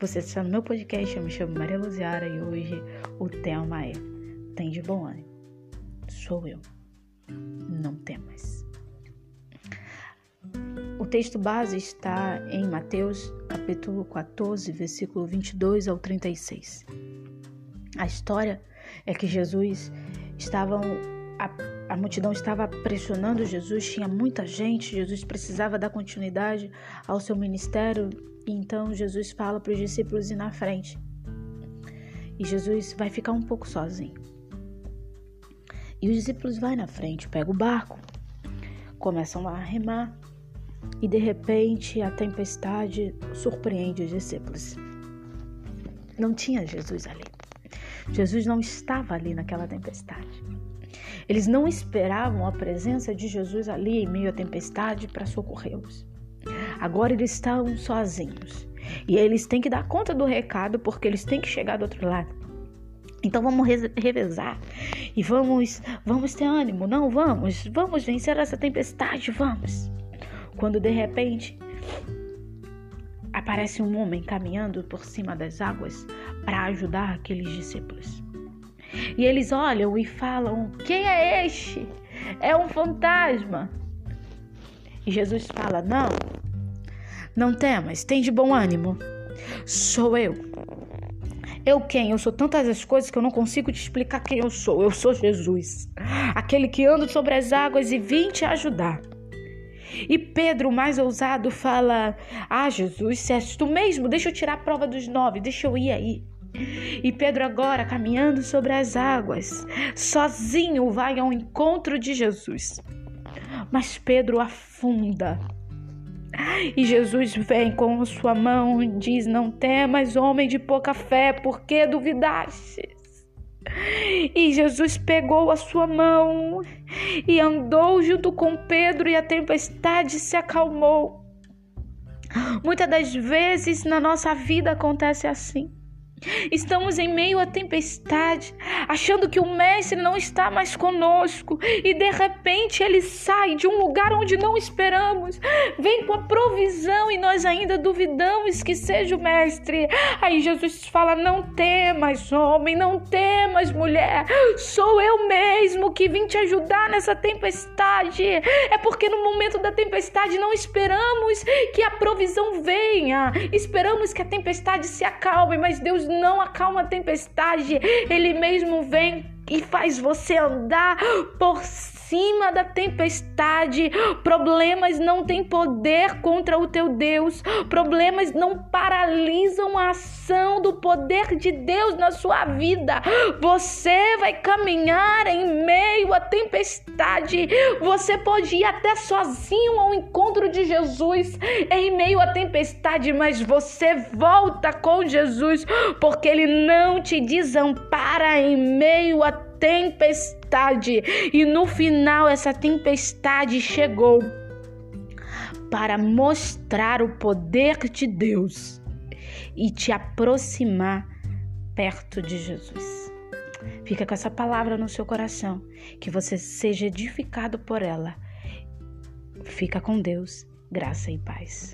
Você está no meu podcast, eu me chamo Maria Luziara e hoje o tema é Tem de bom ânimo. Sou eu. Não temas. O texto base está em Mateus capítulo 14, versículo 22 ao 36. A história é que Jesus estava a, a multidão estava pressionando Jesus, tinha muita gente, Jesus precisava dar continuidade ao seu ministério, e então Jesus fala para os discípulos ir na frente. E Jesus vai ficar um pouco sozinho. E os discípulos vão na frente, pegam o barco, começam a remar, e de repente a tempestade surpreende os discípulos. Não tinha Jesus ali. Jesus não estava ali naquela tempestade. Eles não esperavam a presença de Jesus ali em meio à tempestade para socorrê-los. Agora eles estão sozinhos e eles têm que dar conta do recado porque eles têm que chegar do outro lado. Então vamos revezar e vamos, vamos ter ânimo, não vamos, vamos vencer essa tempestade, vamos. Quando de repente aparece um homem caminhando por cima das águas para ajudar aqueles discípulos. E eles olham e falam: Quem é este? É um fantasma. E Jesus fala: Não, não temas, tem de bom ânimo. Sou eu. Eu quem? Eu sou tantas as coisas que eu não consigo te explicar quem eu sou. Eu sou Jesus, aquele que anda sobre as águas e vim te ajudar. E Pedro, mais ousado, fala: Ah, Jesus, se és tu mesmo, deixa eu tirar a prova dos nove, deixa eu ir aí. E Pedro, agora caminhando sobre as águas, sozinho vai ao encontro de Jesus. Mas Pedro afunda. E Jesus vem com sua mão e diz: Não temas, homem de pouca fé, por que duvidastes? E Jesus pegou a sua mão e andou junto com Pedro, e a tempestade se acalmou. Muitas das vezes na nossa vida acontece assim. Estamos em meio à tempestade, achando que o Mestre não está mais conosco e de repente ele sai de um lugar onde não esperamos, vem com a provisão e nós ainda duvidamos que seja o Mestre. Aí Jesus fala: Não temas, homem, não temas, mulher, sou eu mesmo que vim te ajudar nessa tempestade. É porque no momento da tempestade não esperamos que a provisão venha, esperamos que a tempestade se acalme, mas Deus não acalma a tempestade, ele mesmo vem e faz você andar por cima da tempestade. Problemas não têm poder contra o teu Deus. Problemas não paralisam a ação do poder de Deus na sua vida. Você vai caminhar em meio à tempestade. Você pode ir até sozinho ao encontro de Jesus em meio à tempestade, mas você volta com Jesus porque ele não te desampara em meio à tempestade. E no final, essa tempestade chegou para mostrar o poder de Deus e te aproximar perto de Jesus. Fica com essa palavra no seu coração, que você seja edificado por ela. Fica com Deus, graça e paz.